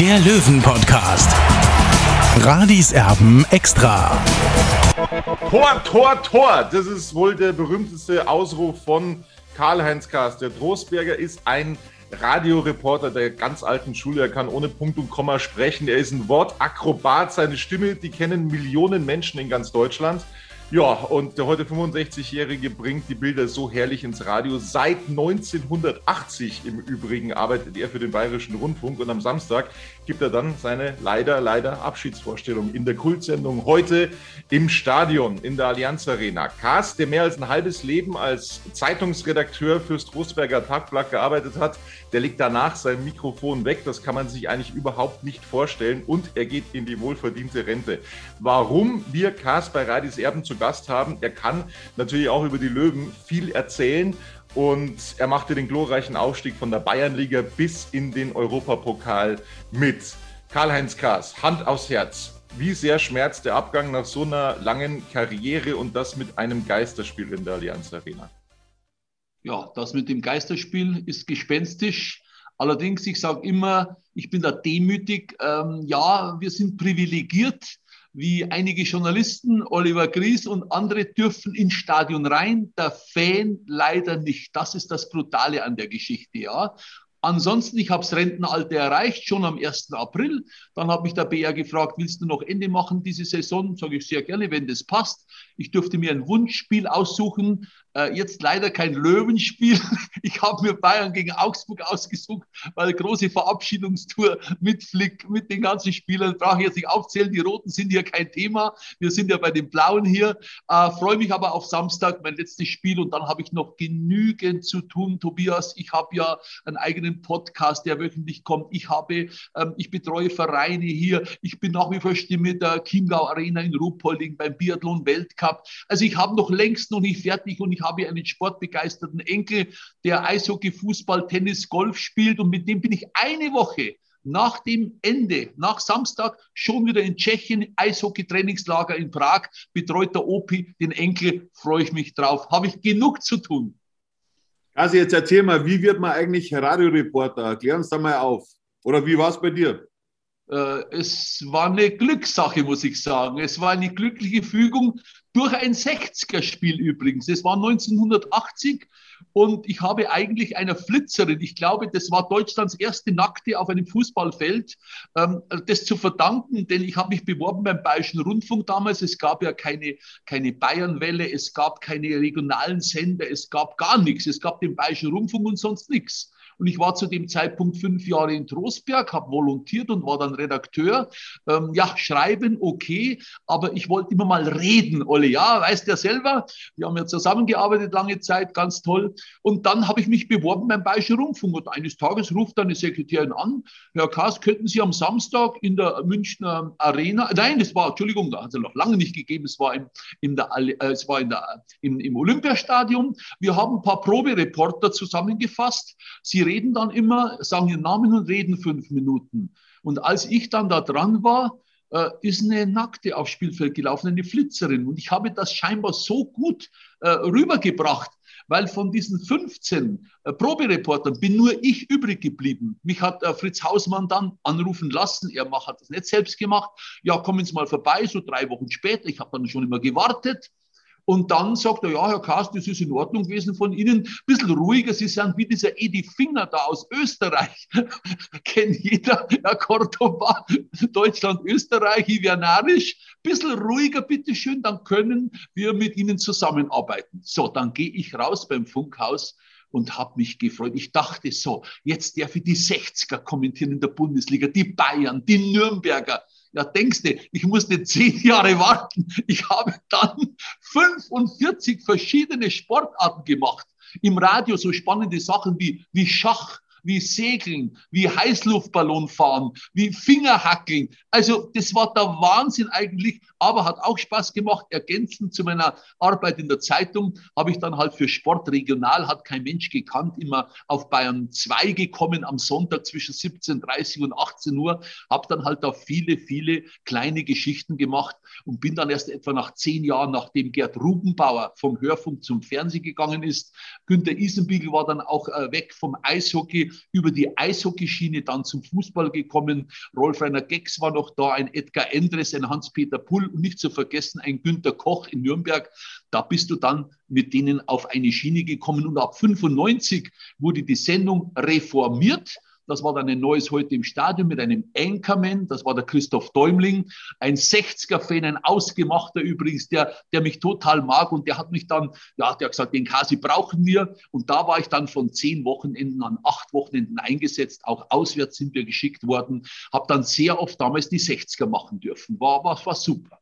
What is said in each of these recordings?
der Löwen-Podcast. Radis Erben extra. Tor, Tor, Tor! Das ist wohl der berühmteste Ausruf von Karl-Heinz Kaas. Der Trostberger ist ein Radioreporter der ganz alten Schule. Er kann ohne Punkt und Komma sprechen. Er ist ein Wortakrobat. Seine Stimme, die kennen Millionen Menschen in ganz Deutschland. Ja, und der heute 65-Jährige bringt die Bilder so herrlich ins Radio. Seit 1980 im Übrigen arbeitet er für den Bayerischen Rundfunk und am Samstag gibt er dann seine leider, leider Abschiedsvorstellung in der Kultsendung heute im Stadion in der Allianz Arena. Kaas, der mehr als ein halbes Leben als Zeitungsredakteur fürs Trostberger Tagblatt gearbeitet hat, der legt danach sein Mikrofon weg. Das kann man sich eigentlich überhaupt nicht vorstellen und er geht in die wohlverdiente Rente. Warum wir Kaas bei Radis Erben zu Gast haben, er kann natürlich auch über die Löwen viel erzählen und er machte den glorreichen Aufstieg von der Bayernliga bis in den Europapokal mit. Karl-Heinz Kaas, Hand aufs Herz. Wie sehr schmerzt der Abgang nach so einer langen Karriere und das mit einem Geisterspiel in der Allianz Arena? Ja, das mit dem Geisterspiel ist gespenstisch. Allerdings, ich sage immer, ich bin da demütig. Ähm, ja, wir sind privilegiert, wie einige Journalisten, Oliver Gries und andere dürfen ins Stadion rein, der Fan leider nicht. Das ist das Brutale an der Geschichte, ja. Ansonsten, ich habe das Rentenalter erreicht, schon am 1. April. Dann hat mich der BR gefragt, willst du noch Ende machen diese Saison? Sage ich sehr gerne, wenn das passt. Ich durfte mir ein Wunschspiel aussuchen. Äh, jetzt leider kein Löwenspiel. Ich habe mir Bayern gegen Augsburg ausgesucht, weil große Verabschiedungstour mit Flick, mit den ganzen Spielern, brauche ich jetzt nicht aufzählen. Die Roten sind hier kein Thema. Wir sind ja bei den Blauen hier. Äh, Freue mich aber auf Samstag, mein letztes Spiel. Und dann habe ich noch genügend zu tun, Tobias. Ich habe ja einen eigenen Podcast, der wöchentlich kommt. Ich habe, ähm, ich betreue Vereine hier. Ich bin nach wie vor Stimme der Chiemgau Arena in Ruhpolding beim Biathlon Weltcup. Also ich habe noch längst noch nicht fertig und ich habe einen sportbegeisterten Enkel, der Eishockey, Fußball, Tennis, Golf spielt und mit dem bin ich eine Woche nach dem Ende, nach Samstag, schon wieder in Tschechien, Eishockey-Trainingslager in Prag, betreut der Opi, den Enkel, freue ich mich drauf. Habe ich genug zu tun. Also jetzt erzähl mal, wie wird man eigentlich Radioreporter? Klär uns da mal auf. Oder wie war es bei dir? Äh, es war eine Glückssache, muss ich sagen. Es war eine glückliche Fügung durch ein 60er-Spiel übrigens. Es war 1980 und ich habe eigentlich einer Flitzerin, ich glaube, das war Deutschlands erste Nackte auf einem Fußballfeld, ähm, das zu verdanken, denn ich habe mich beworben beim Bayerischen Rundfunk damals. Es gab ja keine, keine Bayernwelle, es gab keine regionalen Sender, es gab gar nichts. Es gab den Bayerischen Rundfunk und sonst nichts. Und ich war zu dem Zeitpunkt fünf Jahre in Trostberg, habe volontiert und war dann Redakteur. Ähm, ja, schreiben, okay, aber ich wollte immer mal reden, Olli. Ja, weißt ja selber, wir haben ja zusammengearbeitet lange Zeit, ganz toll. Und dann habe ich mich beworben beim Bayerischen Rundfunk. Und eines Tages ruft eine Sekretärin an, Herr Kaas, könnten Sie am Samstag in der Münchner Arena, nein, das war, Entschuldigung, da hat es noch lange nicht gegeben, es war, im, in der, äh, es war in der, im, im Olympiastadion. Wir haben ein paar Probereporter zusammengefasst. Sie reden dann immer, sagen ihren Namen und reden fünf Minuten. Und als ich dann da dran war, äh, ist eine Nackte aufs Spielfeld gelaufen, eine Flitzerin. Und ich habe das scheinbar so gut äh, rübergebracht, weil von diesen 15 äh, Probereportern bin nur ich übrig geblieben. Mich hat äh, Fritz Hausmann dann anrufen lassen. Er macht, hat das nicht selbst gemacht. Ja, kommen Sie mal vorbei, so drei Wochen später. Ich habe dann schon immer gewartet. Und dann sagt er, ja, Herr Kast, das ist in Ordnung gewesen von Ihnen. Ein bisschen ruhiger, Sie sind wie dieser Edi Finger da aus Österreich. Kennt jeder, Herr Cordoba, Deutschland, Österreich, Ivianarisch. Bisschen ruhiger, bitteschön, dann können wir mit Ihnen zusammenarbeiten. So, dann gehe ich raus beim Funkhaus und habe mich gefreut. Ich dachte so, jetzt darf ich die 60er kommentieren in der Bundesliga, die Bayern, die Nürnberger. Ja, denkst du, ich musste zehn Jahre warten. Ich habe dann 45 verschiedene Sportarten gemacht. Im Radio so spannende Sachen wie, wie Schach, wie Segeln, wie Heißluftballon fahren, wie Fingerhackeln. Also das war der Wahnsinn eigentlich, aber hat auch Spaß gemacht. Ergänzend zu meiner Arbeit in der Zeitung habe ich dann halt für Sport regional, hat kein Mensch gekannt, immer auf Bayern 2 gekommen am Sonntag zwischen 17.30 und 18 Uhr, habe dann halt da viele, viele kleine Geschichten gemacht und bin dann erst etwa nach zehn Jahren, nachdem Gerd Rubenbauer vom Hörfunk zum Fernsehen gegangen ist, Günter Isenbiegel war dann auch äh, weg vom Eishockey über die Eishockeyschiene dann zum Fußball gekommen. Rolf Rainer Gex war noch da, ein Edgar Endres, ein Hans-Peter Pull und nicht zu vergessen ein Günter Koch in Nürnberg. Da bist du dann mit denen auf eine Schiene gekommen und ab 95 wurde die Sendung reformiert das war dann ein neues heute im Stadion mit einem Anchorman. Das war der Christoph Däumling. Ein 60er-Fan, ein Ausgemachter übrigens, der, der mich total mag. Und der hat mich dann, ja, der hat gesagt, den Kasi brauchen wir. Und da war ich dann von zehn Wochenenden an acht Wochenenden eingesetzt. Auch auswärts sind wir geschickt worden. Habe dann sehr oft damals die 60er machen dürfen. War, war, war super.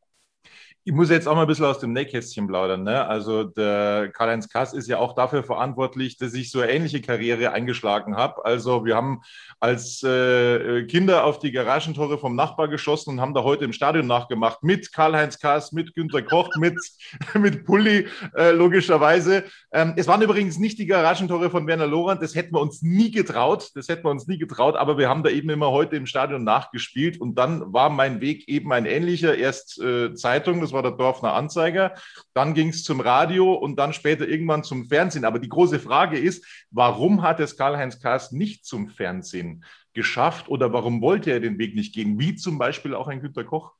Ich muss jetzt auch mal ein bisschen aus dem Nähkästchen plaudern. Ne? Also der Karl-Heinz Kass ist ja auch dafür verantwortlich, dass ich so eine ähnliche Karriere eingeschlagen habe. Also wir haben als äh, Kinder auf die Garagentore vom Nachbar geschossen und haben da heute im Stadion nachgemacht mit Karl-Heinz Kass, mit Günter Koch, mit, mit Pulli, äh, logischerweise. Ähm, es waren übrigens nicht die Garagentore von Werner Lorand, das hätten wir uns nie getraut. Das hätten wir uns nie getraut, aber wir haben da eben immer heute im Stadion nachgespielt und dann war mein Weg eben ein ähnlicher. Erst äh, Zeitung, das war der Dorfner Anzeiger. Dann ging es zum Radio und dann später irgendwann zum Fernsehen. Aber die große Frage ist, warum hat es Karl-Heinz Kaas nicht zum Fernsehen geschafft oder warum wollte er den Weg nicht gehen? Wie zum Beispiel auch ein Günter Koch?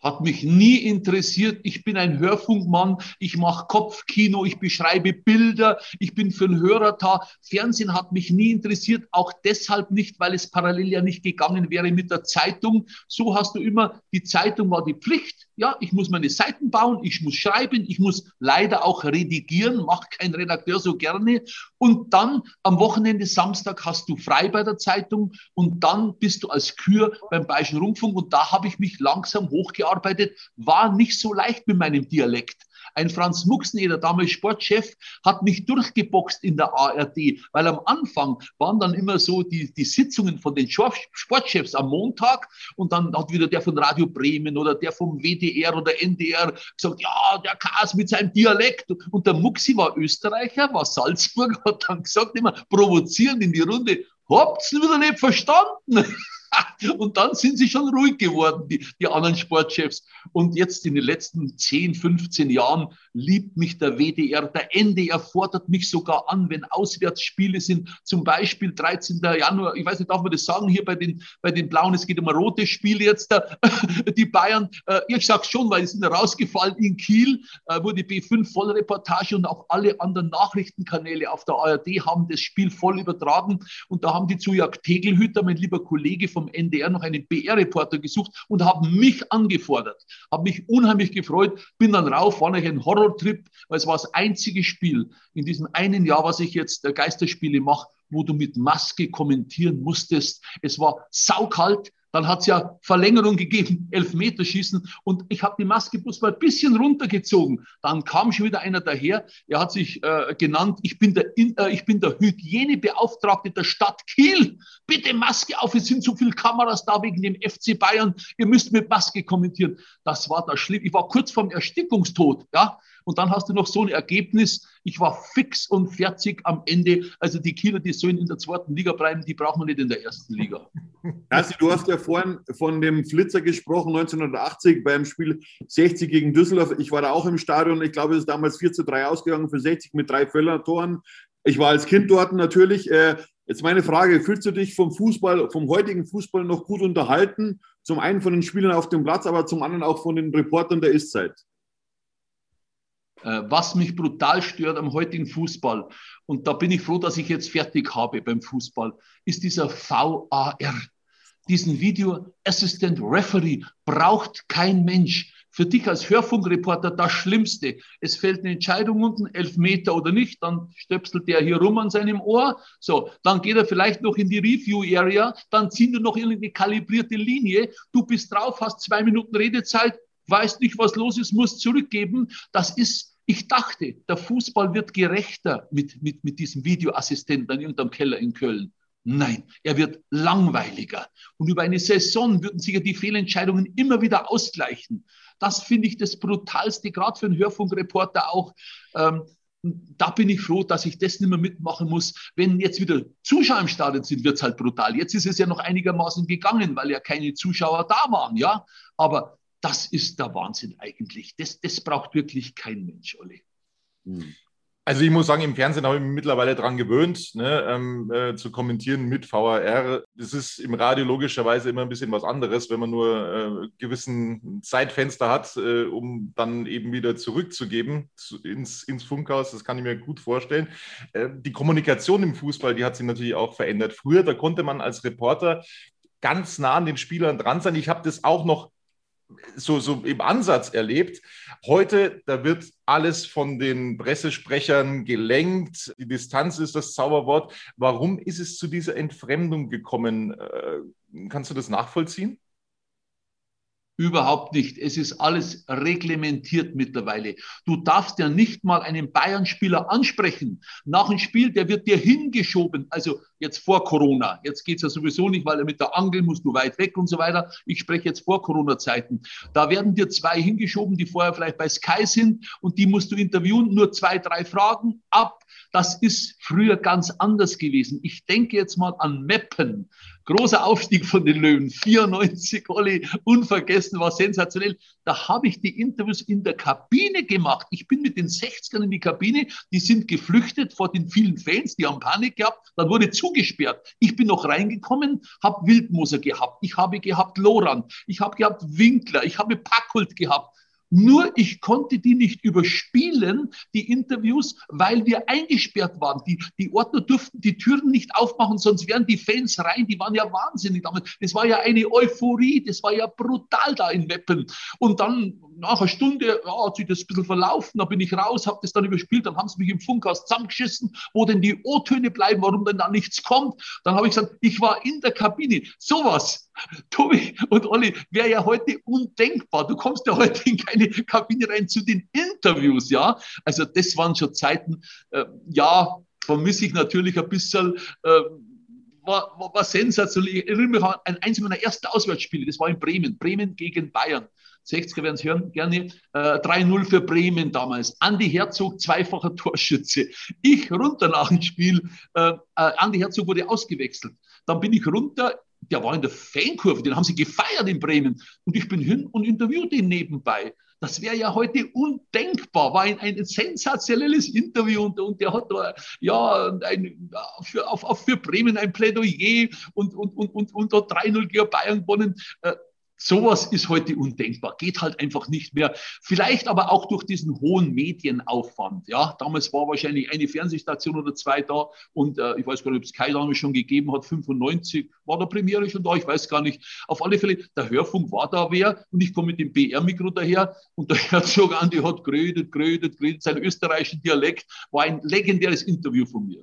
Hat mich nie interessiert. Ich bin ein Hörfunkmann. Ich mache Kopfkino. Ich beschreibe Bilder. Ich bin für den Hörer da. Fernsehen hat mich nie interessiert. Auch deshalb nicht, weil es parallel ja nicht gegangen wäre mit der Zeitung. So hast du immer, die Zeitung war die Pflicht. Ja, ich muss meine Seiten bauen. Ich muss schreiben. Ich muss leider auch redigieren. Macht kein Redakteur so gerne. Und dann am Wochenende, Samstag, hast du frei bei der Zeitung. Und dann bist du als Kür beim Bayerischen Rundfunk. Und da habe ich mich langsam hochgearbeitet gearbeitet, war nicht so leicht mit meinem Dialekt. Ein Franz Muxneder, damals Sportchef, hat mich durchgeboxt in der ARD, weil am Anfang waren dann immer so die, die Sitzungen von den Sportchefs am Montag und dann hat wieder der von Radio Bremen oder der vom WDR oder NDR gesagt, ja, der Kas mit seinem Dialekt. Und der Muxi war Österreicher, war Salzburg, hat dann gesagt, immer provozierend in die Runde, habt's wieder nicht verstanden? Und dann sind sie schon ruhig geworden, die, die anderen Sportchefs. Und jetzt in den letzten 10, 15 Jahren liebt mich der WDR. Der NDR fordert mich sogar an, wenn Auswärtsspiele sind. Zum Beispiel 13. Januar, ich weiß nicht, darf man das sagen hier bei den, bei den Blauen, es geht um ein rotes Spiel jetzt, die Bayern. Äh, ich sage schon, weil sie sind rausgefallen in Kiel, äh, wo die B5 Vollreportage und auch alle anderen Nachrichtenkanäle auf der ARD haben das Spiel voll übertragen. Und da haben die zu Jörg Tegelhüter, mein lieber Kollege vom NDR, noch einen BR-Reporter gesucht und haben mich angefordert. Habe mich unheimlich gefreut, bin dann rauf, war noch ein Horror Eurotrip, weil es war das einzige Spiel in diesem einen Jahr, was ich jetzt der Geisterspiele mache, wo du mit Maske kommentieren musstest. Es war saukalt, dann hat es ja Verlängerung gegeben, Elfmeterschießen. Und ich habe die Maske bloß mal ein bisschen runtergezogen. Dann kam schon wieder einer daher. Er hat sich äh, genannt, ich bin, der, äh, ich bin der Hygienebeauftragte der Stadt Kiel. Bitte Maske auf, es sind so viele Kameras da wegen dem FC Bayern. Ihr müsst mit Maske kommentieren. Das war das schlimm. Ich war kurz vorm Erstickungstod. Ja? Und dann hast du noch so ein Ergebnis. Ich war fix und fertig am Ende. Also die Kieler, die sollen in der zweiten Liga bleiben, die brauchen wir nicht in der ersten Liga. Also, du hast ja vorhin von dem Flitzer gesprochen, 1980 beim Spiel 60 gegen Düsseldorf. Ich war da auch im Stadion. Ich glaube, es ist damals 4 zu 3 ausgegangen für 60 mit drei Völler-Toren. Ich war als Kind dort natürlich. Äh, jetzt meine Frage, fühlst du dich vom Fußball, vom heutigen Fußball noch gut unterhalten? Zum einen von den Spielern auf dem Platz, aber zum anderen auch von den Reportern der Ist-Zeit? Äh, was mich brutal stört am heutigen Fußball, und da bin ich froh, dass ich jetzt fertig habe beim Fußball, ist dieser VAR. Diesen Video Assistant Referee braucht kein Mensch. Für dich als Hörfunkreporter das Schlimmste. Es fällt eine Entscheidung unten, elf Meter oder nicht, dann stöpselt der hier rum an seinem Ohr. So, dann geht er vielleicht noch in die Review Area, dann ziehen wir noch irgendeine kalibrierte Linie. Du bist drauf, hast zwei Minuten Redezeit, weißt nicht, was los ist, musst zurückgeben. Das ist ich dachte, der Fußball wird gerechter mit, mit, mit diesem Videoassistenten in irgendeinem Keller in Köln. Nein, er wird langweiliger. Und über eine Saison würden sich ja die Fehlentscheidungen immer wieder ausgleichen. Das finde ich das Brutalste, gerade für einen Hörfunkreporter auch. Ähm, da bin ich froh, dass ich das nicht mehr mitmachen muss. Wenn jetzt wieder Zuschauer im Stadion sind, wird es halt brutal. Jetzt ist es ja noch einigermaßen gegangen, weil ja keine Zuschauer da waren, ja. Aber das ist der Wahnsinn eigentlich. Das, das braucht wirklich kein Mensch, Olli. Hm. Also ich muss sagen, im Fernsehen habe ich mich mittlerweile daran gewöhnt, ne, ähm, äh, zu kommentieren mit VAR. Das ist im Radio logischerweise immer ein bisschen was anderes, wenn man nur äh, gewissen Zeitfenster hat, äh, um dann eben wieder zurückzugeben zu, ins, ins Funkhaus. Das kann ich mir gut vorstellen. Äh, die Kommunikation im Fußball, die hat sich natürlich auch verändert. Früher, da konnte man als Reporter ganz nah an den Spielern dran sein. Ich habe das auch noch so, so im Ansatz erlebt. Heute, da wird alles von den Pressesprechern gelenkt. Die Distanz ist das Zauberwort. Warum ist es zu dieser Entfremdung gekommen? Äh, kannst du das nachvollziehen? Überhaupt nicht. Es ist alles reglementiert mittlerweile. Du darfst ja nicht mal einen Bayern-Spieler ansprechen. Nach dem Spiel, der wird dir hingeschoben. Also jetzt vor Corona. Jetzt geht's ja sowieso nicht, weil mit der Angel musst du weit weg und so weiter. Ich spreche jetzt vor Corona-Zeiten. Da werden dir zwei hingeschoben, die vorher vielleicht bei Sky sind und die musst du interviewen. Nur zwei, drei Fragen ab. Das ist früher ganz anders gewesen. Ich denke jetzt mal an Meppen. Großer Aufstieg von den Löwen, 94, Olli, unvergessen, war sensationell. Da habe ich die Interviews in der Kabine gemacht. Ich bin mit den 60ern in die Kabine, die sind geflüchtet vor den vielen Fans, die haben Panik gehabt, dann wurde zugesperrt. Ich bin noch reingekommen, habe Wildmoser gehabt, ich habe gehabt Loran, ich habe gehabt Winkler, ich habe Packult gehabt. Nur ich konnte die nicht überspielen, die Interviews, weil wir eingesperrt waren. Die, die Ordner durften die Türen nicht aufmachen, sonst wären die Fans rein. Die waren ja wahnsinnig damals. Das war ja eine Euphorie. Das war ja brutal da in Meppen. Und dann nach einer Stunde ja, hat sich das ein bisschen verlaufen. Da bin ich raus, habe das dann überspielt. Dann haben sie mich im Funkhaus zusammengeschissen, wo denn die O-Töne bleiben, warum denn da nichts kommt. Dann habe ich gesagt, ich war in der Kabine. Sowas Tobi und Olli, wäre ja heute undenkbar. Du kommst ja heute in keine Kabine rein zu den Interviews, ja. Also das waren schon Zeiten, äh, ja, vermisse ich natürlich ein bisschen. Äh, war, war, war sensationell. Ich erinnere mich an eins meiner ersten Auswärtsspiele, das war in Bremen, Bremen gegen Bayern. 60er werden es hören, gerne. Äh, 3-0 für Bremen damals. Andi Herzog, zweifacher Torschütze. Ich runter nach dem Spiel. Äh, äh, Andi Herzog wurde ausgewechselt. Dann bin ich runter der war in der Fankurve, den haben sie gefeiert in Bremen. Und ich bin hin und interviewte ihn nebenbei. Das wäre ja heute undenkbar. War ein, ein sensationelles Interview und, und der hat da, ja, ein, für, auf, auf für Bremen ein Plädoyer und, und, und, und, und hat 3-0 gegen Bayern gewonnen. Sowas ist heute undenkbar, geht halt einfach nicht mehr. Vielleicht aber auch durch diesen hohen Medienaufwand. Ja, damals war wahrscheinlich eine Fernsehstation oder zwei da und äh, ich weiß gar nicht, ob es Kai damals schon gegeben hat. 95 war der Premiere schon da, ich weiß gar nicht. Auf alle Fälle, der Hörfunk war da wer und ich komme mit dem BR-Mikro daher und der Herzog Andi hat grödet, grödet, grödet. Sein österreichischen Dialekt war ein legendäres Interview von mir.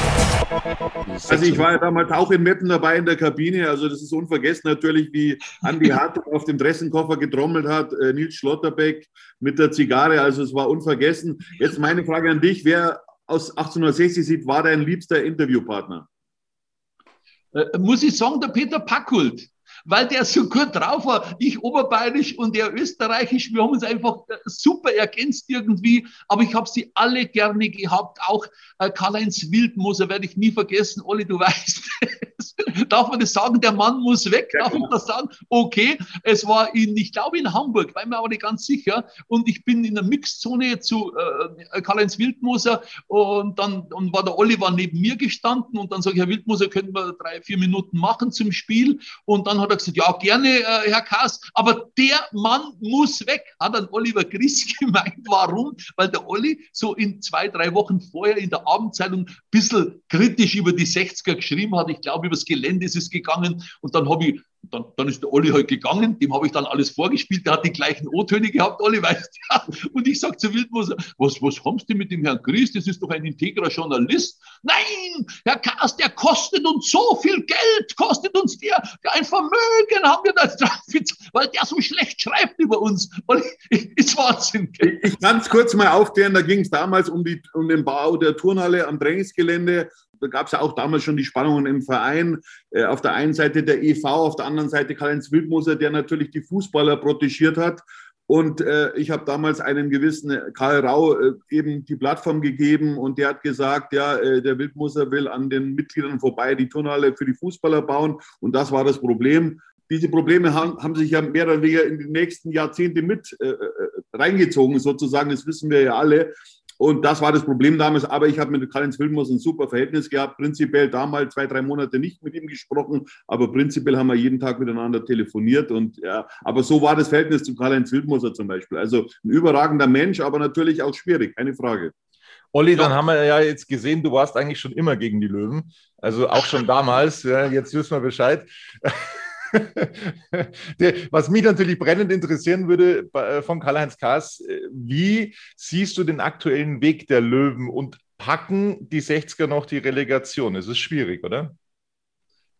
Also ich war ja damals auch in Meppen dabei in der Kabine. Also das ist unvergessen natürlich, wie Andi Hartog auf dem Dressenkoffer getrommelt hat, äh, Nils Schlotterbeck mit der Zigarre. Also es war unvergessen. Jetzt meine Frage an dich. Wer aus 1860 sieht, war dein liebster Interviewpartner? Äh, muss ich sagen, der Peter Packult. Weil der so gut drauf war. Ich oberbayerisch und er österreichisch. Wir haben uns einfach äh, super ergänzt irgendwie. Aber ich habe sie alle gerne gehabt. Auch äh, Karl-Heinz Wildmoser werde ich nie vergessen. Olli, du weißt, darf man das sagen? Der Mann muss weg. Darf man das sagen? Okay. Es war in, ich glaube in Hamburg, war mir aber nicht ganz sicher. Und ich bin in der Mixzone zu äh, Karl-Heinz Wildmoser und dann und war der Oliver neben mir gestanden und dann sage ich, Herr Wildmoser, könnten wir drei, vier Minuten machen zum Spiel? Und dann hat er gesagt, ja, gerne, äh, Herr Kass, aber der Mann muss weg, hat dann Oliver Gries gemeint. Warum? Weil der Olli so in zwei, drei Wochen vorher in der Abendzeitung ein bisschen kritisch über die 60er geschrieben hat. Ich glaube, übers Gelände ist es gegangen. Und dann habe ich dann, dann ist der Olli halt gegangen, dem habe ich dann alles vorgespielt, der hat die gleichen O-Töne gehabt, Olli weißt ja. Und ich sage zu Wildmoser, was, was haben Sie mit dem Herrn Gries? Das ist doch ein integrer Journalist. Nein, Herr Kaas, der kostet uns so viel Geld, kostet uns der, der ein Vermögen haben wir da drauf, weil der so schlecht schreibt über uns. Olli, ist Wahnsinn. Ich kann es kurz mal aufklären, da ging es damals um, die, um den Bau der Turnhalle am Trainingsgelände da gab es ja auch damals schon die Spannungen im Verein. Äh, auf der einen Seite der EV, auf der anderen Seite Karl-Heinz Wildmoser, der natürlich die Fußballer protegiert hat. Und äh, ich habe damals einen gewissen Karl Rau äh, eben die Plattform gegeben und der hat gesagt, ja, äh, der Wildmoser will an den Mitgliedern vorbei die Turnhalle für die Fußballer bauen. Und das war das Problem. Diese Probleme haben, haben sich ja mehr oder weniger in die nächsten Jahrzehnte mit äh, äh, reingezogen, sozusagen. Das wissen wir ja alle. Und das war das Problem damals. Aber ich habe mit Karl-Heinz Wilmers ein super Verhältnis gehabt. Prinzipiell damals zwei, drei Monate nicht mit ihm gesprochen, aber prinzipiell haben wir jeden Tag miteinander telefoniert. Und ja, aber so war das Verhältnis zu Karl-Heinz Wildmoser zum Beispiel. Also ein überragender Mensch, aber natürlich auch schwierig, keine Frage. Olli, dann haben wir ja jetzt gesehen, du warst eigentlich schon immer gegen die Löwen. Also auch schon damals. Ja, jetzt wissen wir Bescheid. Was mich natürlich brennend interessieren würde äh, von Karl-Heinz Kaas, äh, wie siehst du den aktuellen Weg der Löwen und packen die 60er noch die Relegation? Es ist schwierig, oder?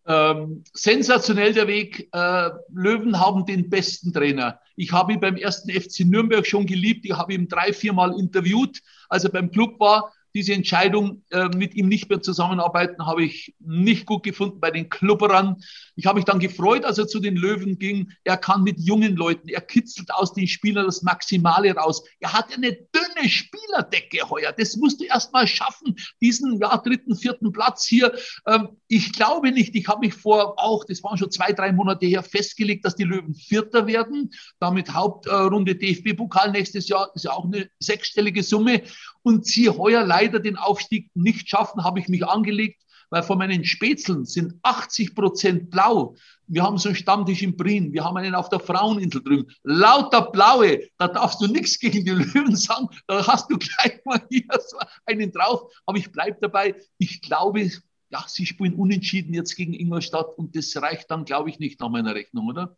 Ähm, sensationell der Weg. Äh, Löwen haben den besten Trainer. Ich habe ihn beim ersten FC Nürnberg schon geliebt. Ich habe ihn drei, viermal interviewt, als er beim Club war diese Entscheidung, äh, mit ihm nicht mehr zusammenarbeiten, habe ich nicht gut gefunden bei den Klubberern. Ich habe mich dann gefreut, als er zu den Löwen ging. Er kann mit jungen Leuten, er kitzelt aus den Spielern das Maximale raus. Er hat eine dünne Spielerdecke heuer. Das musst du erst mal schaffen, diesen ja, dritten, vierten Platz hier. Ähm, ich glaube nicht, ich habe mich vor auch, das waren schon zwei, drei Monate her, festgelegt, dass die Löwen Vierter werden. Damit Hauptrunde DFB-Pokal nächstes Jahr, ist ja auch eine sechsstellige Summe und sie heuer leider den Aufstieg nicht schaffen, habe ich mich angelegt, weil von meinen Spätzeln sind 80 Prozent blau. Wir haben so einen Stammtisch in Brien, wir haben einen auf der Fraueninsel drüben. Lauter Blaue, da darfst du nichts gegen die Löwen sagen, da hast du gleich mal hier so einen drauf. Aber ich bleibe dabei, ich glaube, ja, sie spielen unentschieden jetzt gegen Ingolstadt und das reicht dann, glaube ich, nicht nach meiner Rechnung, oder?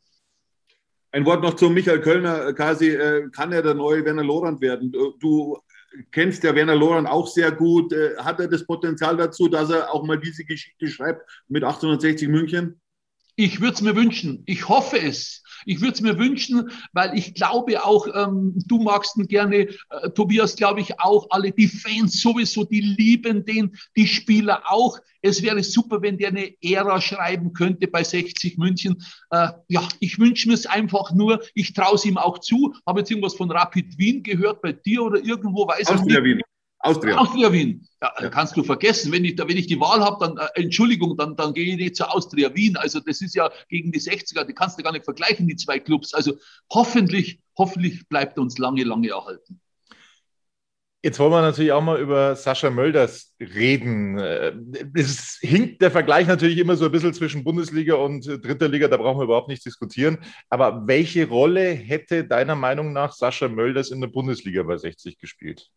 Ein Wort noch zu Michael Kölner. Kasi, äh, kann er der neue Werner Lorand werden? Du kennst der Werner Loran auch sehr gut. Äh, hat er das Potenzial dazu, dass er auch mal diese Geschichte schreibt mit 1860 München? Ich würde es mir wünschen. Ich hoffe es. Ich würde es mir wünschen, weil ich glaube auch, ähm, du magst ihn gerne, äh, Tobias, glaube ich auch, alle die Fans sowieso, die lieben den, die Spieler auch. Es wäre super, wenn der eine Ära schreiben könnte bei 60 München. Äh, ja, ich wünsche mir es einfach nur. Ich traue es ihm auch zu. Habe jetzt irgendwas von Rapid Wien gehört bei dir oder irgendwo, weiß ich nicht. Wien. Austria. Austria Wien. Ja, ja. kannst du vergessen. Wenn ich, wenn ich die Wahl habe, dann, äh, Entschuldigung, dann, dann gehe ich nicht zur Austria Wien. Also das ist ja gegen die 60er, die kannst du gar nicht vergleichen, die zwei Clubs. Also hoffentlich, hoffentlich bleibt uns lange, lange erhalten. Jetzt wollen wir natürlich auch mal über Sascha Mölders reden. Äh, es hinkt der Vergleich natürlich immer so ein bisschen zwischen Bundesliga und dritter Liga, da brauchen wir überhaupt nicht diskutieren. Aber welche Rolle hätte deiner Meinung nach Sascha Mölders in der Bundesliga bei 60 gespielt?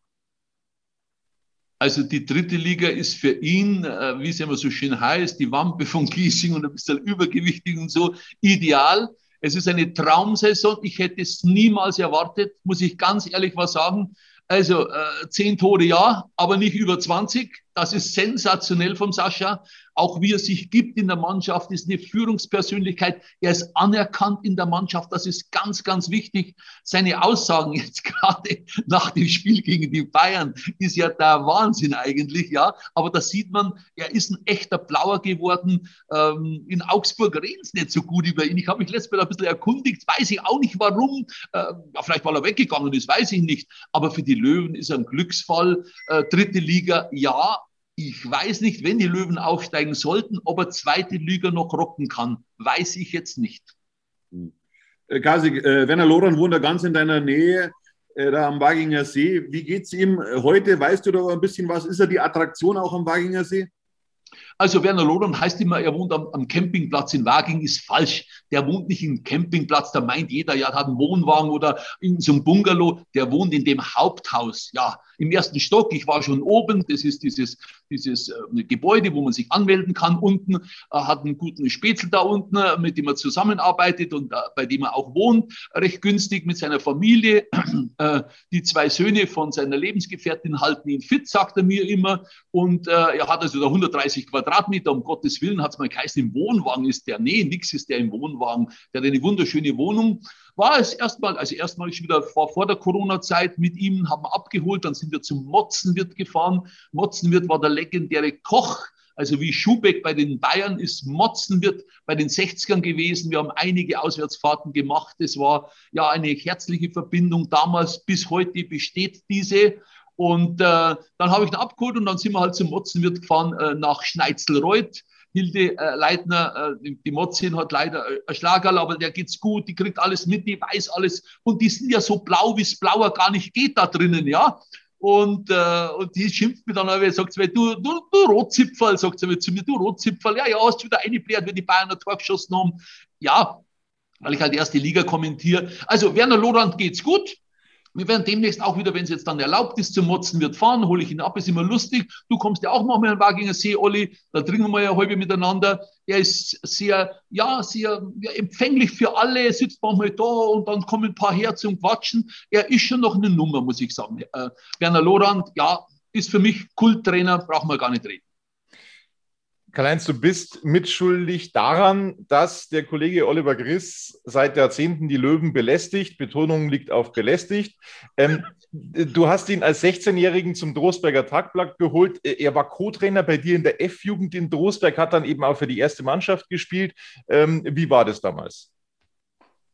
Also die dritte Liga ist für ihn, äh, wie es immer so schön heißt, die Wampe von Giesing und ein bisschen übergewichtig und so, ideal. Es ist eine Traumsaison. Ich hätte es niemals erwartet, muss ich ganz ehrlich was sagen. Also äh, zehn Tore ja, aber nicht über 20. Das ist sensationell vom Sascha. Auch wie er sich gibt in der Mannschaft, ist eine Führungspersönlichkeit. Er ist anerkannt in der Mannschaft. Das ist ganz, ganz wichtig. Seine Aussagen jetzt gerade nach dem Spiel gegen die Bayern ist ja der Wahnsinn eigentlich, ja. Aber da sieht man, er ist ein echter Blauer geworden. Ähm, in Augsburg reden es nicht so gut über ihn. Ich habe mich letztes Mal ein bisschen erkundigt, weiß ich auch nicht warum. Äh, vielleicht weil er weggegangen ist, weiß ich nicht. Aber für die Löwen ist er ein Glücksfall. Äh, dritte Liga, ja, ich weiß nicht, wenn die Löwen aufsteigen sollten, ob er zweite Liga noch rocken kann. Weiß ich jetzt nicht. Äh, Kasi, äh, Werner Loran wohnt da ganz in deiner Nähe, äh, da am Waginger See. Wie geht es ihm heute? Weißt du da ein bisschen was? Ist er die Attraktion auch am Waginger See? Also Werner Loran heißt immer, er wohnt am, am, Campingplatz in Waging, ist falsch. Der wohnt nicht im Campingplatz, da meint jeder, ja, hat einen Wohnwagen oder in so einem Bungalow. Der wohnt in dem Haupthaus, ja, im ersten Stock. Ich war schon oben, das ist dieses, dieses äh, Gebäude, wo man sich anmelden kann. Unten äh, hat einen guten Spätzl da unten, äh, mit dem er zusammenarbeitet und äh, bei dem er auch wohnt, recht günstig mit seiner Familie. Äh, die zwei Söhne von seiner Lebensgefährtin halten ihn fit, sagt er mir immer. Und er hat also da 130 Quadratmeter, um Gottes Willen, hat es mal geheißen, im Wohnwagen ist der. Nee, nix ist der im Wohnwagen. Der hat eine wunderschöne Wohnung war es erstmal, also erstmal ich wieder vor, vor der Corona-Zeit mit ihm, haben abgeholt, dann sind wir zum Motzenwirt gefahren. Motzenwirt war der legendäre Koch, also wie Schubeck bei den Bayern ist Motzenwirt bei den 60ern gewesen. Wir haben einige Auswärtsfahrten gemacht. Es war ja eine herzliche Verbindung damals. Bis heute besteht diese. Und äh, dann habe ich ihn abgeholt und dann sind wir halt zum Motzenwirt gefahren äh, nach Schneitzelreuth. Hilde äh, Leitner, äh, die Motzin hat leider äh, ein Schlagerl, aber der geht's gut, die kriegt alles mit, die weiß alles. Und die sind ja so blau, wie es blauer gar nicht geht da drinnen, ja. Und, äh, und die schimpft mir dann aber, sagt sie mir, du, du, du Rotzipferl, sagt sie mir zu mir, du Rotzipferl, ja, ja, hast du wieder eingebläht, wie die Bayern ein Tor geschossen haben. Ja, weil ich halt erste Liga kommentiere. Also Werner Lorand geht's gut. Wir werden demnächst auch wieder, wenn es jetzt dann erlaubt ist, zum Motzen wird fahren, hole ich ihn ab, ist immer lustig. Du kommst ja auch mal in den Waginger See, Olli, da trinken wir ja heute miteinander. Er ist sehr, ja, sehr ja, empfänglich für alle, sitzt manchmal da und dann kommen ein paar her zum Quatschen. Er ist schon noch eine Nummer, muss ich sagen. Äh, Werner Lorand, ja, ist für mich Kulttrainer, brauchen wir gar nicht reden. Karl-Heinz, du bist mitschuldig daran, dass der Kollege Oliver Griss seit Jahrzehnten die Löwen belästigt. Betonung liegt auf belästigt. Ähm, du hast ihn als 16-Jährigen zum Drosberger Tagblatt geholt. Er war Co-Trainer bei dir in der F-Jugend in Drosberg, hat dann eben auch für die erste Mannschaft gespielt. Ähm, wie war das damals?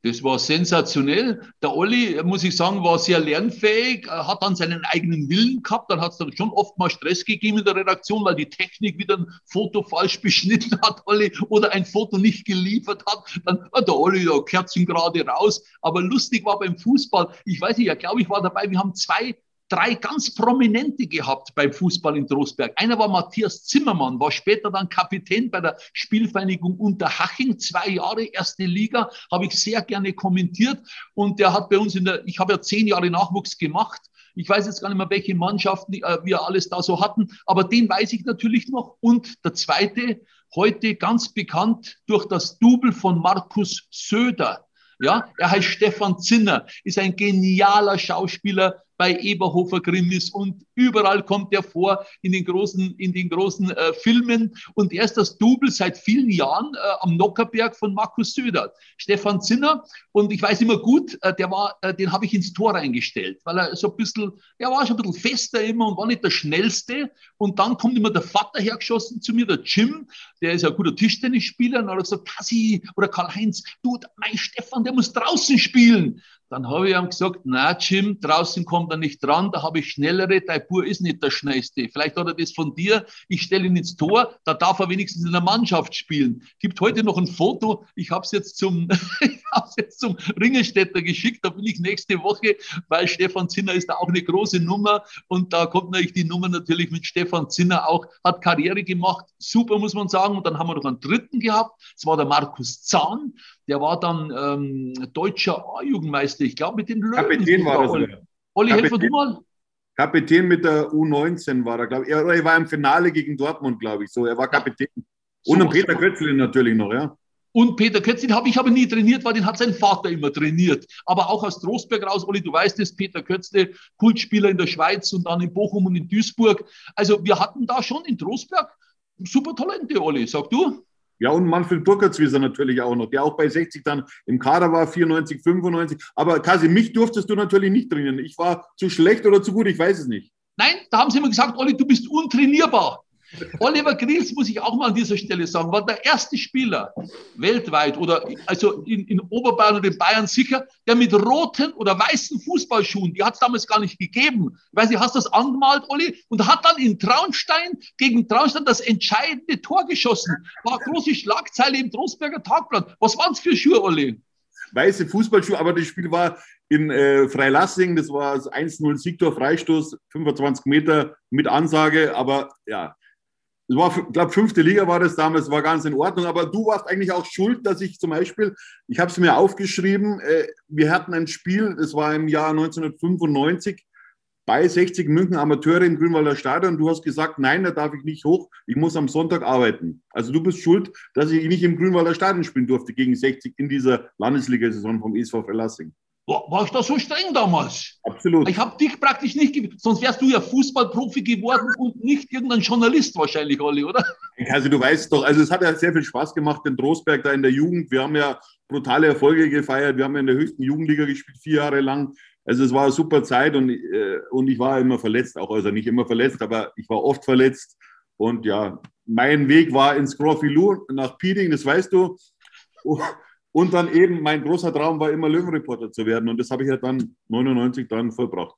Das war sensationell. Der Olli, muss ich sagen, war sehr lernfähig, hat dann seinen eigenen Willen gehabt. Dann hat es dann schon oft mal Stress gegeben in der Redaktion, weil die Technik wieder ein Foto falsch beschnitten hat, Olli, oder ein Foto nicht geliefert hat. Dann hat der Olli da Kerzen gerade raus. Aber lustig war beim Fußball, ich weiß nicht, ja, glaube ich, war dabei, wir haben zwei drei ganz prominente gehabt beim Fußball in Trostberg. Einer war Matthias Zimmermann, war später dann Kapitän bei der Spielvereinigung Unterhaching, zwei Jahre erste Liga, habe ich sehr gerne kommentiert und der hat bei uns in der, ich habe ja zehn Jahre Nachwuchs gemacht. Ich weiß jetzt gar nicht mehr, welche Mannschaften äh, wir alles da so hatten, aber den weiß ich natürlich noch. Und der zweite, heute ganz bekannt durch das Double von Markus Söder. Ja, er heißt Stefan Zinner, ist ein genialer Schauspieler, bei Eberhofer Krimis und überall kommt er vor in den großen, in den großen äh, Filmen. Und er ist das Double seit vielen Jahren äh, am Nockerberg von Markus Söder. Stefan Zinner. Und ich weiß immer gut, äh, der war, äh, den habe ich ins Tor reingestellt, weil er so ein bisschen, er war schon ein bisschen fester immer und war nicht der Schnellste. Und dann kommt immer der Vater hergeschossen zu mir, der Jim, der ist ja ein guter Tischtennisspieler. Und er hat gesagt, Tassi oder Karl-Heinz, du, mein Stefan, der muss draußen spielen. Dann habe ich ihm gesagt, na Jim, draußen kommt er nicht dran, da habe ich schnellere, dein Bur ist nicht der schnellste. Vielleicht hat er das von dir, ich stelle ihn ins Tor, da darf er wenigstens in der Mannschaft spielen. Gibt heute noch ein Foto, ich habe es jetzt zum, zum Ringelstädter geschickt, da bin ich nächste Woche, weil Stefan Zinner ist da auch eine große Nummer und da kommt natürlich die Nummer natürlich mit Stefan Zinner auch, hat Karriere gemacht, super muss man sagen. Und dann haben wir noch einen dritten gehabt, das war der Markus Zahn, der war dann ähm, deutscher A-Jugendmeister, ich glaube mit den Löwen. Kapitän war das. Olli, Olli helf du mal. Kapitän mit der U19 war er, glaube ich. Er, er war im Finale gegen Dortmund, glaube ich. So, er war Kapitän. Und so, Peter Kötzlin natürlich noch, ja. Und Peter Kötz, den habe ich aber nie trainiert, weil den hat sein Vater immer trainiert. Aber auch aus Trostberg raus, Olli, du weißt es, Peter Kötzle, Kultspieler in der Schweiz und dann in Bochum und in Duisburg. Also wir hatten da schon in Trostberg super Talente, Olli, sag du? Ja, und Manfred Burkertswieser natürlich auch noch, der auch bei 60 dann im Kader war, 94, 95. Aber Kasi, mich durftest du natürlich nicht trainieren. Ich war zu schlecht oder zu gut, ich weiß es nicht. Nein, da haben sie immer gesagt, Olli, du bist untrainierbar. Oliver Grills, muss ich auch mal an dieser Stelle sagen, war der erste Spieler weltweit oder also in, in Oberbayern und in Bayern sicher, der mit roten oder weißen Fußballschuhen, die hat es damals gar nicht gegeben. Ich weiß nicht, hast du das angemalt, Olli? Und hat dann in Traunstein gegen Traunstein das entscheidende Tor geschossen. War große Schlagzeile im Trostberger Tagblatt. Was waren es für Schuhe, Olli? Weiße Fußballschuhe, aber das Spiel war in äh, Freilassing, das war das 1-0 Siegtor, Freistoß, 25 Meter mit Ansage, aber ja, es war, ich glaube, fünfte Liga war das damals, war ganz in Ordnung. Aber du warst eigentlich auch schuld, dass ich zum Beispiel, ich habe es mir aufgeschrieben, äh, wir hatten ein Spiel, das war im Jahr 1995 bei 60 München Amateure im Grünwalder Stadion. Du hast gesagt, nein, da darf ich nicht hoch, ich muss am Sonntag arbeiten. Also du bist schuld, dass ich nicht im Grünwalder Stadion spielen durfte gegen 60 in dieser Landesliga-Saison vom SV Verlassing. War, war ich da so streng damals? Absolut. Ich habe dich praktisch nicht, sonst wärst du ja Fußballprofi geworden und nicht irgendein Journalist wahrscheinlich, Olli, oder? Also du weißt doch, also es hat ja sehr viel Spaß gemacht in Trostberg da in der Jugend. Wir haben ja brutale Erfolge gefeiert. Wir haben ja in der höchsten Jugendliga gespielt, vier Jahre lang. Also es war eine super Zeit und, äh, und ich war immer verletzt, auch also nicht immer verletzt, aber ich war oft verletzt. Und ja, mein Weg war ins Scrofilou nach Pieding, das weißt du. Und dann eben, mein großer Traum war immer Löwenreporter zu werden. Und das habe ich ja dann 99 dann vollbracht.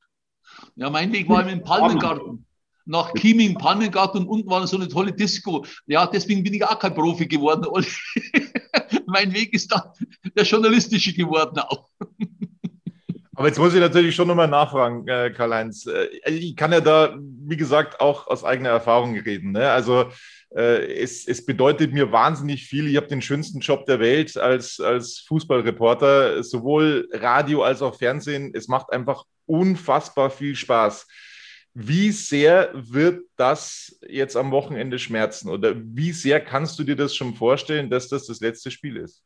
Ja, mein Weg war im Palmengarten. Nach Chieming, Palmengarten und unten war so eine tolle Disco. Ja, deswegen bin ich auch kein Profi geworden. mein Weg ist dann der journalistische geworden auch. Aber jetzt muss ich natürlich schon nochmal nachfragen, äh, Karl-Heinz. Äh, ich kann ja da, wie gesagt, auch aus eigener Erfahrung reden. Ne? Also es, es, bedeutet mir wahnsinnig viel. Ich habe den schönsten Job der Welt als, als Fußballreporter, sowohl Radio als auch Fernsehen. Es macht einfach unfassbar viel Spaß. Wie sehr wird das jetzt am Wochenende schmerzen? Oder wie sehr kannst du dir das schon vorstellen, dass das das letzte Spiel ist?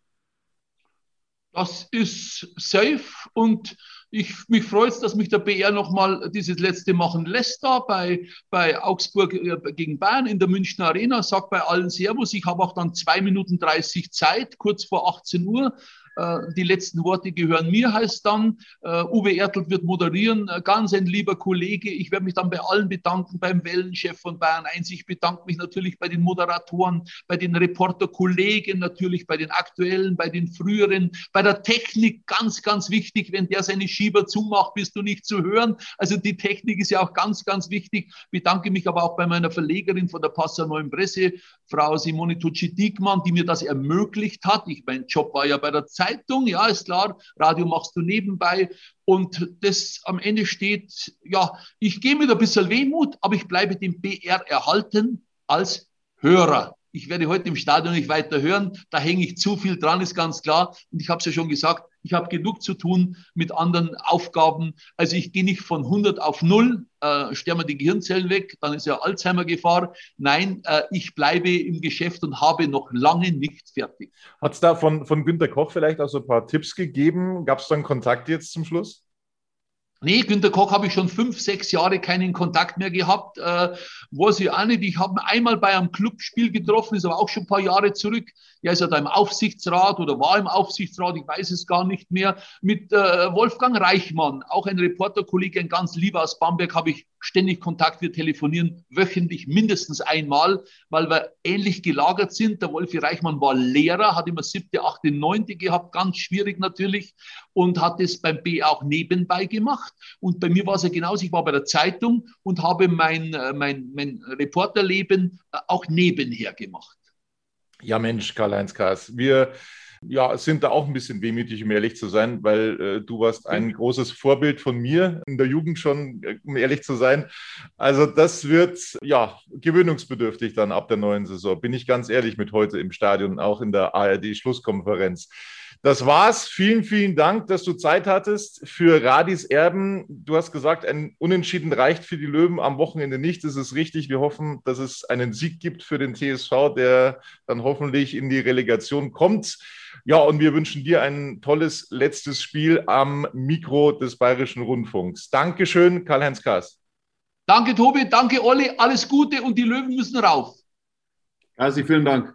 Das ist safe und ich, mich freut dass mich der BR nochmal dieses letzte machen lässt da bei, bei Augsburg äh, gegen Bayern in der Münchner Arena. Sag bei allen Servus. Ich habe auch dann zwei Minuten 30 Zeit, kurz vor 18 Uhr. Äh, die letzten Worte gehören mir, heißt dann. Äh, Uwe Ertelt wird moderieren, äh, ganz ein lieber Kollege. Ich werde mich dann bei allen bedanken, beim Wellenchef von Bayern 1. Ich bedanke mich natürlich bei den Moderatoren, bei den Reporterkollegen, natürlich bei den aktuellen, bei den früheren, bei der Technik, ganz, ganz wichtig. Wenn der seine Schieber zumacht, bist du nicht zu hören. Also die Technik ist ja auch ganz, ganz wichtig. Bedanke mich aber auch bei meiner Verlegerin von der Passau Neuen Presse, Frau Simone Tucci-Diekmann, die mir das ermöglicht hat. Ich, mein Job war ja bei der Zeit Zeitung, ja, ist klar, Radio machst du nebenbei. Und das am Ende steht, ja, ich gehe mit ein bisschen Wehmut, aber ich bleibe dem BR erhalten als Hörer. Ich werde heute im Stadion nicht weiter hören, da hänge ich zu viel dran, ist ganz klar. Und ich habe es ja schon gesagt, ich habe genug zu tun mit anderen Aufgaben. Also ich gehe nicht von 100 auf 0, äh, sterben die Gehirnzellen weg, dann ist ja Alzheimer-Gefahr. Nein, äh, ich bleibe im Geschäft und habe noch lange nicht fertig. Hat es da von, von Günter Koch vielleicht auch so ein paar Tipps gegeben? Gab es dann Kontakt jetzt zum Schluss? Nee, Günter Koch habe ich schon fünf, sechs Jahre keinen Kontakt mehr gehabt. Äh, weiß ich auch nicht. Ich habe einmal bei einem Clubspiel getroffen, ist aber auch schon ein paar Jahre zurück. Er ist ja da im Aufsichtsrat oder war im Aufsichtsrat, ich weiß es gar nicht mehr. Mit äh, Wolfgang Reichmann, auch ein Reporterkollege, ein ganz lieber aus Bamberg, habe ich ständig Kontakt. Wir telefonieren wöchentlich mindestens einmal, weil wir ähnlich gelagert sind. Der Wolfi Reichmann war Lehrer, hat immer siebte, achte, neunte gehabt, ganz schwierig natürlich und hat es beim B auch nebenbei gemacht. Und bei mir war es ja genauso. Ich war bei der Zeitung und habe mein, äh, mein, mein Reporterleben äh, auch nebenher gemacht. Ja, Mensch, Karl-Heinz Kaas, wir ja, sind da auch ein bisschen wehmütig, um ehrlich zu sein, weil äh, du warst ein großes Vorbild von mir in der Jugend schon, äh, um ehrlich zu sein. Also das wird ja gewöhnungsbedürftig dann ab der neuen Saison, bin ich ganz ehrlich mit heute im Stadion, auch in der ARD-Schlusskonferenz. Das war's. Vielen, vielen Dank, dass du Zeit hattest für Radis Erben. Du hast gesagt, ein Unentschieden reicht für die Löwen am Wochenende nicht. Das ist richtig. Wir hoffen, dass es einen Sieg gibt für den TSV, der dann hoffentlich in die Relegation kommt. Ja, und wir wünschen dir ein tolles letztes Spiel am Mikro des Bayerischen Rundfunks. Dankeschön, Karl-Heinz Kaas. Danke, Tobi. Danke, Olli. Alles Gute und die Löwen müssen rauf. Kasi, vielen Dank.